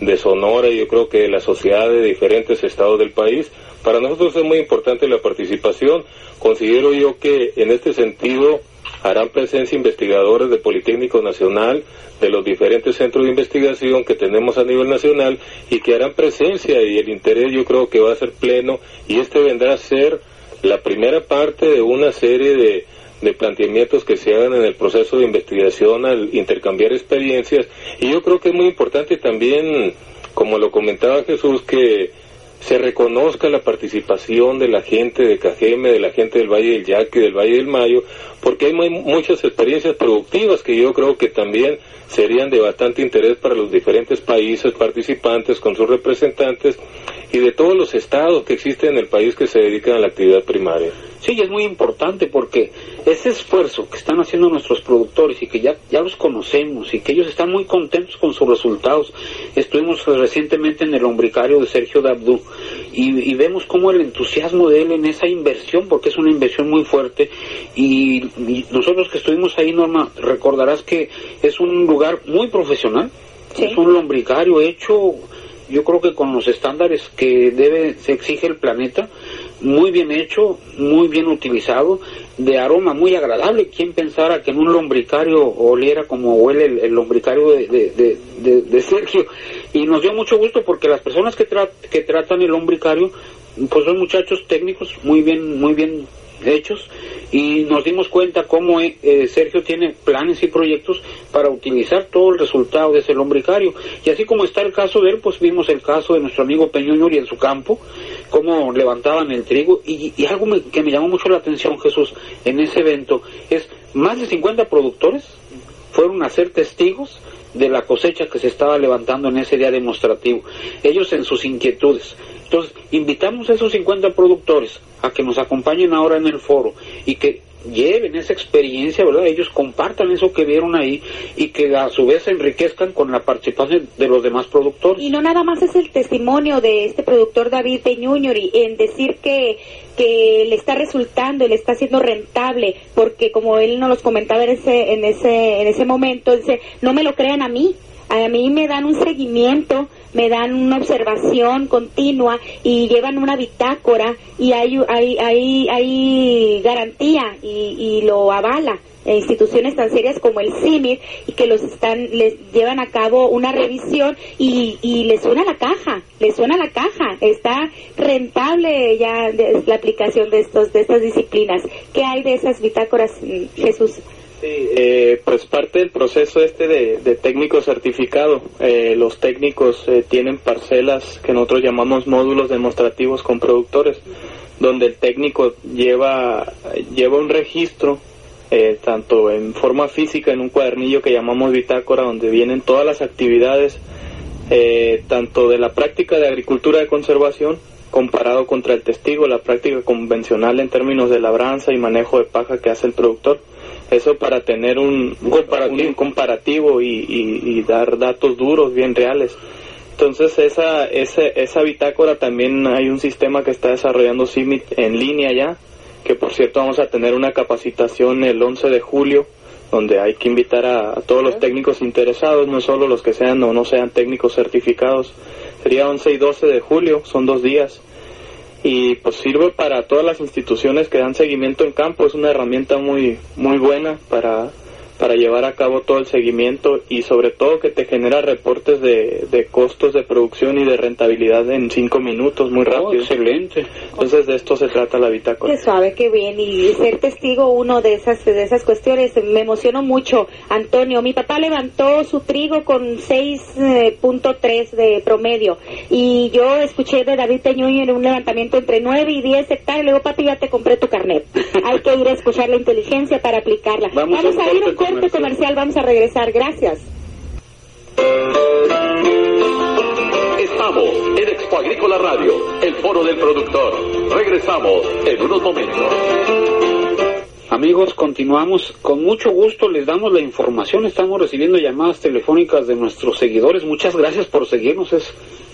de Sonora y yo creo que de la sociedad de diferentes estados del país. Para nosotros es muy importante la participación. Considero yo que en este sentido harán presencia investigadores de Politécnico Nacional, de los diferentes centros de investigación que tenemos a nivel nacional y que harán presencia y el interés yo creo que va a ser pleno y este vendrá a ser la primera parte de una serie de, planteamientos que se hagan en el proceso de investigación al intercambiar experiencias. Y yo creo que es muy importante también, como lo comentaba Jesús, que se reconozca la participación de la gente de Cajeme, de la gente del Valle del Yaque, del Valle del Mayo, porque hay muy, muchas experiencias productivas que yo creo que también serían de bastante interés para los diferentes países participantes con sus representantes y de todos los estados que existen en el país que se dedican a la actividad primaria. Sí, es muy importante porque ese esfuerzo que están haciendo nuestros productores y que ya, ya los conocemos y que ellos están muy contentos con sus resultados. Estuvimos recientemente en el lombricario de Sergio Dabdú y, vemos cómo el entusiasmo de él en esa inversión, porque es una inversión muy fuerte, y, nosotros que estuvimos ahí, Norma, recordarás que es un lugar muy profesional, es un lombricario hecho yo creo que con los estándares que debe se exige el planeta muy bien hecho muy bien utilizado de aroma muy agradable. Quién pensara que en un lombricario oliera como huele el, lombricario de, de, Sergio y nos dio mucho gusto porque las personas que, que tratan el lombricario pues son muchachos técnicos muy bien muy bien hechos y nos dimos cuenta cómo eh, eh, Sergio tiene planes y proyectos para utilizar todo el resultado de ese lombricario. Y así como está el caso de él, pues vimos el caso de nuestro amigo y en su campo, cómo levantaban el trigo y, algo que me llamó mucho la atención, Jesús, en ese evento es más de 50 productores fueron a ser testigos de la cosecha que se estaba levantando en ese día demostrativo. Ellos en sus inquietudes. Entonces, invitamos a esos 50 productores a que nos acompañen ahora en el foro y que lleven esa experiencia, ¿verdad? Ellos compartan eso que vieron ahí y que a su vez se enriquezcan con la participación de los demás productores. Y no nada más es el testimonio de este productor David Peñuñori en decir que que le está resultando le está siendo rentable, porque como él nos los comentaba en ese en ese en ese momento, dice, no me lo crean a mí, a mí me dan un seguimiento me dan una observación continua y llevan una bitácora y hay, hay, hay, hay garantía y, y lo avala. Instituciones tan serias como el CIMIR y que los están les llevan a cabo una revisión y, y les suena la caja les suena la caja. Está rentable ya la aplicación de estos de estas disciplinas. Qué hay de esas bitácoras mm, Jesús Sí, eh, pues parte del proceso este de, técnico certificado. Eh, los técnicos eh, tienen parcelas que nosotros llamamos módulos demostrativos con productores, donde el técnico lleva, lleva un registro, tanto en forma física, en un cuadernillo que llamamos bitácora, donde vienen todas las actividades, tanto de la práctica de agricultura de conservación, comparado contra el testigo, la práctica convencional en términos de labranza y manejo de paja que hace el productor eso para tener un, comparativo, y, dar datos duros, bien reales. Entonces esa, esa, esa bitácora también hay un sistema que está desarrollando CIMIT en línea ya, que por cierto vamos a tener una capacitación el 11 de julio, donde hay que invitar a, a todos los técnicos interesados, no solo los que sean o no sean técnicos certificados. Sería 11 y 12 de julio, son dos días y pues sirve para todas las instituciones que dan seguimiento en campo, es una herramienta muy muy buena para para llevar a cabo todo el seguimiento y sobre todo que te genera reportes de, de costos de producción y de rentabilidad en cinco minutos, muy oh, rápido. excelente. Entonces de esto se trata la bitácora. Qué suave, qué bien. Y ser testigo uno de esas, de esas cuestiones me emocionó mucho, Antonio. Mi papá levantó su trigo con 6.3 eh, de promedio y yo escuché de David Teñuy en un levantamiento entre 9 y 10 hectáreas. Le digo, papi, ya te compré tu carnet. Hay que ir a escuchar la inteligencia para aplicarla. Vamos, a, ir un comercial, vamos a regresar. Gracias. Estamos en Expo Agrícola Radio, el foro del productor. Regresamos en unos momentos. Amigos, continuamos. Con mucho gusto les damos la información. Estamos recibiendo llamadas telefónicas de nuestros seguidores. Muchas gracias por seguirnos. Es,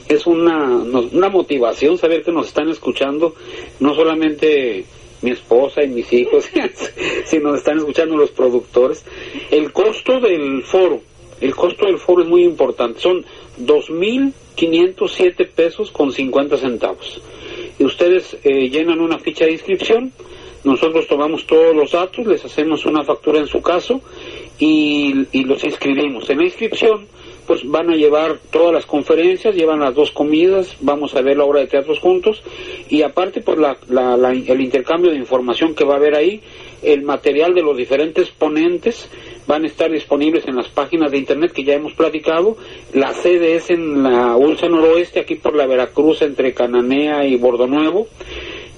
es una, una motivación saber que nos están escuchando. No solamente mi esposa y mis hijos, si nos están escuchando los productores. El costo del foro, el costo del foro es muy importante, son 2.507 pesos con 50 centavos. Y ustedes eh, llenan una ficha de inscripción, nosotros tomamos todos los datos, les hacemos una factura en su caso y, y los inscribimos. En la inscripción pues van a llevar todas las conferencias, llevan las dos comidas, vamos a ver la obra de teatros juntos. Y aparte pues la, el intercambio de información que va a haber ahí, el material de los diferentes ponentes van a estar disponibles en las páginas de internet que ya hemos platicado, la sede es en la Ulsa Noroeste, aquí por la Veracruz entre Cananea y Bordonuevo,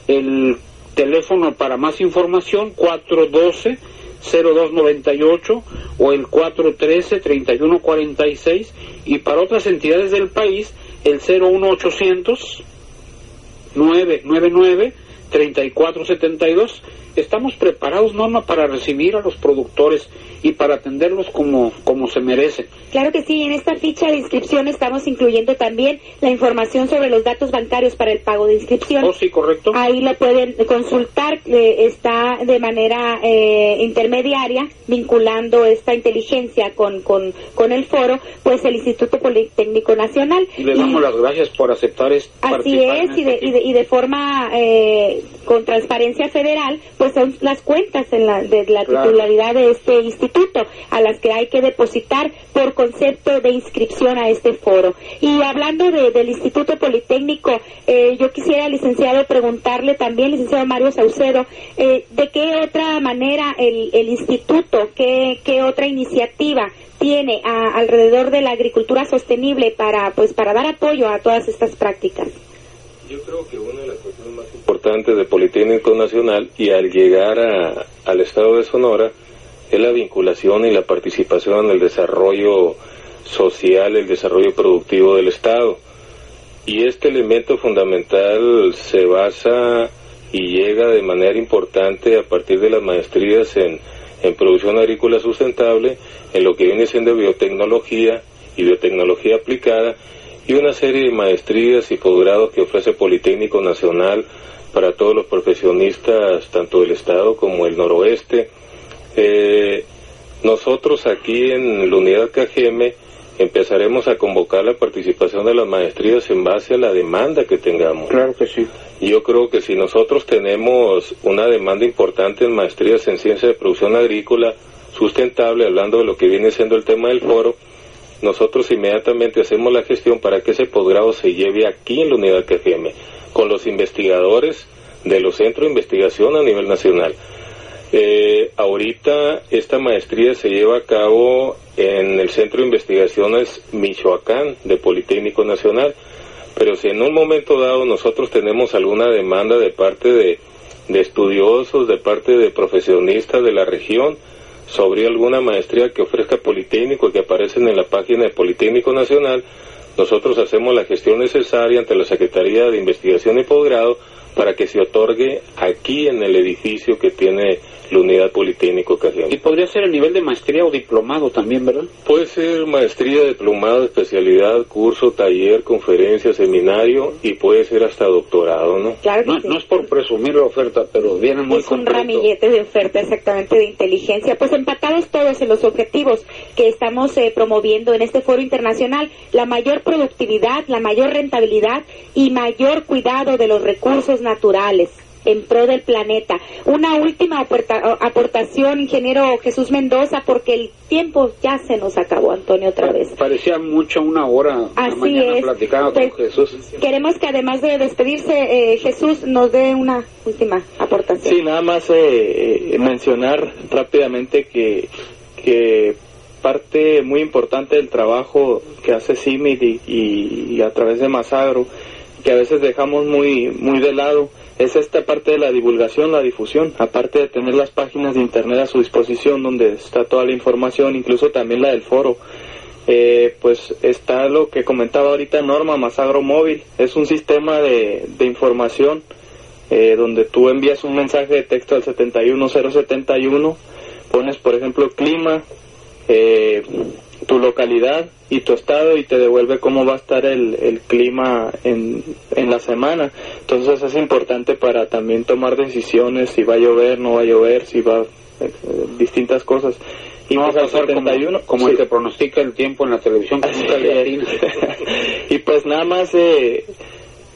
el teléfono para más información 412 0298 o el 413-3146 y para otras entidades del país el 01800 999 3472 estamos preparados, Norma, para recibir a los productores y para atenderlos como, como se merece. Claro que sí, en esta ficha de inscripción estamos incluyendo también la información sobre los datos bancarios para el pago de inscripción. Oh, sí, correcto. Ahí lo pueden consultar, eh, está de manera eh, intermediaria, vinculando esta inteligencia con, con, con, el foro, pues el Instituto Politécnico Nacional. Le damos las gracias por aceptar esto. Así es, y, de, este y, de, y de forma eh, con transparencia federal, pues son las cuentas en la, de la titularidad de este instituto a las que hay que depositar por concepto de inscripción a este foro. Y hablando del Instituto Politécnico, eh, yo quisiera, licenciado, preguntarle también, licenciado Mario Saucedo, eh, ¿de qué otra manera el, el instituto, qué, qué otra iniciativa tiene alrededor de la agricultura sostenible para, pues, para dar apoyo a todas estas prácticas? Yo creo que una de las cuestiones más importantes de Politécnico Nacional y al llegar a, al estado de Sonora es la vinculación y la participación en el desarrollo social, el desarrollo productivo del estado. Y este elemento fundamental se basa y llega de manera importante a partir de las maestrías en, en producción agrícola sustentable, en lo que viene siendo biotecnología y biotecnología aplicada y una serie de maestrías y posgrados que ofrece Politécnico Nacional para todos los profesionistas, tanto del Estado como el noroeste. Eh, nosotros aquí en la unidad KGM empezaremos a convocar la participación de las maestrías en base a la demanda que tengamos. Claro que sí. Yo creo que si nosotros tenemos una demanda importante en maestrías en ciencia de producción agrícola sustentable, hablando de lo que viene siendo el tema del foro, nosotros inmediatamente hacemos la gestión para que ese posgrado se lleve aquí en la unidad KGM, con los investigadores de los centros de investigación a nivel nacional. Eh, ahorita esta maestría se lleva a cabo en el Centro de Investigaciones Michoacán de Politécnico Nacional, pero si en un momento dado nosotros tenemos alguna demanda de parte de, de estudiosos, de parte de profesionistas de la región, sobre alguna maestría que ofrezca Politécnico que aparecen en la página de Politécnico Nacional, nosotros hacemos la gestión necesaria ante la Secretaría de Investigación y Posgrado para que se otorgue aquí en el edificio que tiene la unidad Politécnico Cajián. Y podría ser el nivel de maestría o diplomado también, ¿verdad? Puede ser maestría, diplomado, especialidad, curso, taller, conferencia, seminario y puede ser hasta doctorado, ¿no? Claro que No, sí. no es por presumir la oferta, pero viene muy es un completo. ramillete de oferta exactamente de inteligencia. Pues empatados todos en los objetivos que estamos eh, promoviendo en este foro internacional, la mayor productividad, la mayor rentabilidad y mayor cuidado de los recursos naturales en pro del planeta. Una última aporta- aportación, ingeniero Jesús Mendoza, porque el tiempo ya se nos acabó, Antonio, otra vez. Parecía mucho una hora Así mañana es. platicando Pues, con Jesús. Queremos que además de despedirse, eh, Jesús nos dé una última aportación. Sí, nada más eh, eh, mencionar rápidamente que, que parte muy importante del trabajo que hace CIMID y, y- y a través de Masagro, que a veces dejamos muy, muy de lado, es esta parte de la divulgación, la difusión, aparte de tener las páginas de internet a su disposición donde está toda la información, incluso también la del foro. Eh, pues está lo que comentaba ahorita Norma, Masagro Móvil, es un sistema de, de información eh, donde tú envías un mensaje de texto al 71071, pones por ejemplo clima, eh, tu localidad y tu estado y te devuelve cómo va a estar el, el clima en, en la semana. Entonces es importante para también tomar decisiones si va a llover, no va a llover, si va eh, distintas cosas. Y no va a pasar como, 71, como sí. el que pronostica el tiempo en la televisión y pues nada más eh,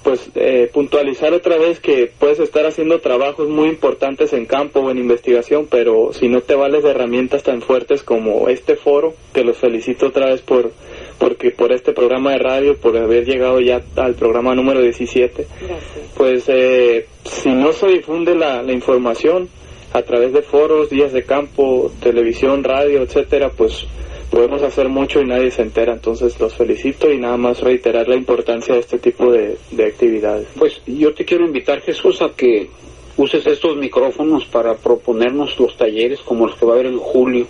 pues eh, puntualizar otra vez que puedes estar haciendo trabajos muy importantes en campo o en investigación pero si no te vales de herramientas tan fuertes como este foro que los felicito otra vez por porque por este programa de radio por haber llegado ya al programa número 17 Gracias. pues eh, si no se difunde la, la información a través de foros, días de campo, televisión, radio, etcétera, pues podemos hacer mucho y nadie se entera. Entonces los felicito y nada más reiterar la importancia de este tipo de, de actividades. Pues yo te quiero invitar, Jesús, a que uses estos micrófonos para proponernos los talleres como los que va a haber en julio,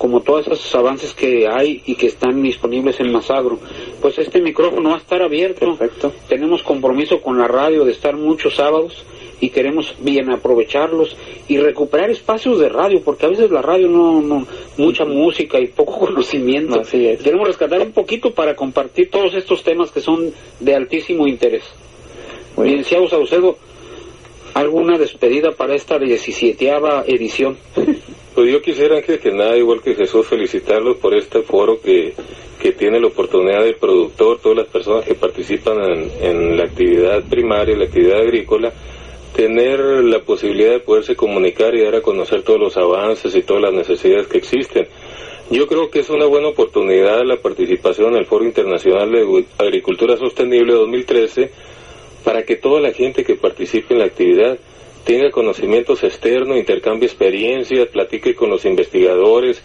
como todos esos avances que hay y que están disponibles en Masagro. Pues este micrófono va a estar abierto. Perfecto. Tenemos compromiso con la radio de estar muchos sábados y queremos bien aprovecharlos y recuperar espacios de radio, porque a veces la radio no, no mucha música y poco conocimiento. Así es. Queremos rescatar un poquito para compartir todos estos temas que son de altísimo interés. Licenciado Saucedo, ¿alguna despedida para esta 17 edición? Pues yo quisiera antes que nada, igual que Jesús, felicitarlos por este foro que, que tiene la oportunidad del productor, todas las personas que participan en, en la actividad primaria, la actividad agrícola, tener la posibilidad de poderse comunicar y dar a conocer todos los avances y todas las necesidades que existen. Yo creo que es una buena oportunidad la participación en el Foro Internacional de Agricultura Sostenible 2013 para que toda la gente que participe en la actividad tenga conocimientos externos, intercambie experiencias, platique con los investigadores,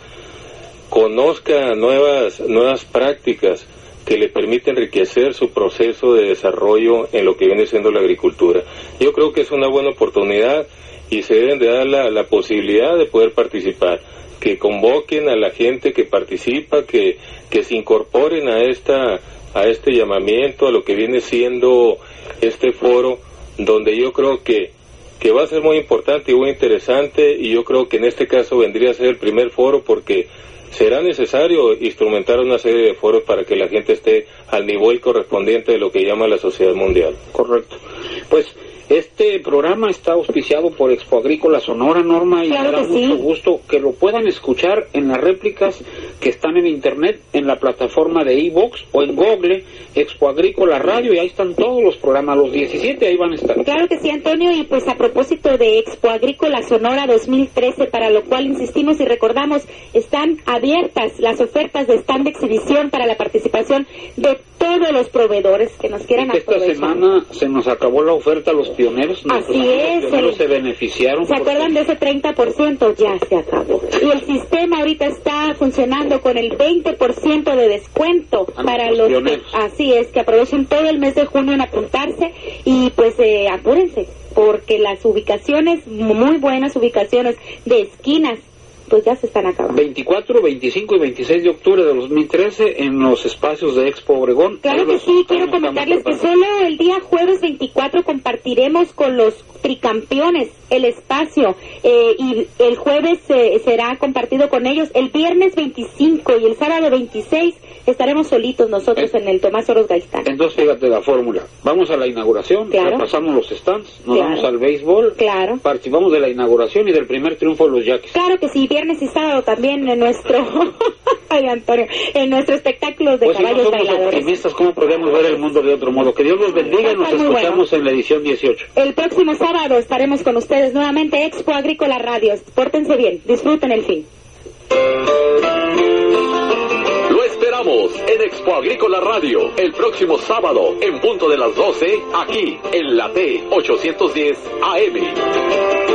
conozca nuevas, nuevas prácticas que le permiten enriquecer su proceso de desarrollo en lo que viene siendo la agricultura. Yo creo que es una buena oportunidad y se deben de dar la, la posibilidad de poder participar, que convoquen a la gente que participa, que, que se incorporen a esta a este llamamiento, a lo que viene siendo este foro, donde yo creo que que va a ser muy importante y muy interesante y yo creo que en este caso vendría a ser el primer foro porque será necesario instrumentar una serie de foros para que la gente esté al nivel correspondiente de lo que llama la sociedad mundial. Correcto. Pues este programa está auspiciado por Expo Agrícola Sonora, Norma, y Claro me da sí. mucho gusto que lo puedan escuchar en las réplicas que están en internet, en la plataforma de iVox o en Google, Expo Agrícola Radio, y ahí están todos los programas, los 17 ahí van a estar. Claro que sí, Antonio, y pues a propósito de Expo Agrícola Sonora 2013, para lo cual insistimos y recordamos, están abiertas las ofertas de stand de exhibición para la participación de todos los proveedores que nos quieran Esta semana se nos acabó la oferta a los pioneros. Así es. Los pioneros se beneficiaron. ¿Se acuerdan de ese 30%? Ya se acabó. Y el sistema ahorita está funcionando con el 20% de descuento para los pioneros. Así es, que aprovechen todo el mes de junio en apuntarse y pues eh, apúrense, porque las ubicaciones, muy buenas ubicaciones de esquinas, pues ya se están acabando. 24, 25 y 26 de octubre de 2013 en los espacios de Expo Obregón. Claro que sí, quiero comentarles que solo el día jueves 24 compartiremos con los tricampeones el espacio eh, y el jueves eh, será compartido con ellos. El viernes 25 y el sábado 26 estaremos solitos nosotros Eh. en el Tomás Oros Gaitán. Entonces, fíjate la fórmula. Vamos a la inauguración, Claro. repasamos los stands, nos Claro. vamos al béisbol, Claro. participamos de la inauguración y del primer triunfo de los Yaquis. Claro que sí, viernes y sábado también en nuestro, ay Antonio, en nuestro espectáculo de Pues si no caballos somos bailadores. optimistas, ¿cómo podríamos ver el mundo de otro modo? Que Dios los bendiga y nos bueno. escuchamos en la edición 18. El próximo sábado estaremos con ustedes nuevamente Expo Agrícola Radio. Pórtense bien, disfruten el fin. Lo esperamos en Expo Agrícola Radio el próximo sábado en punto de las 12 aquí en la T 810 AM.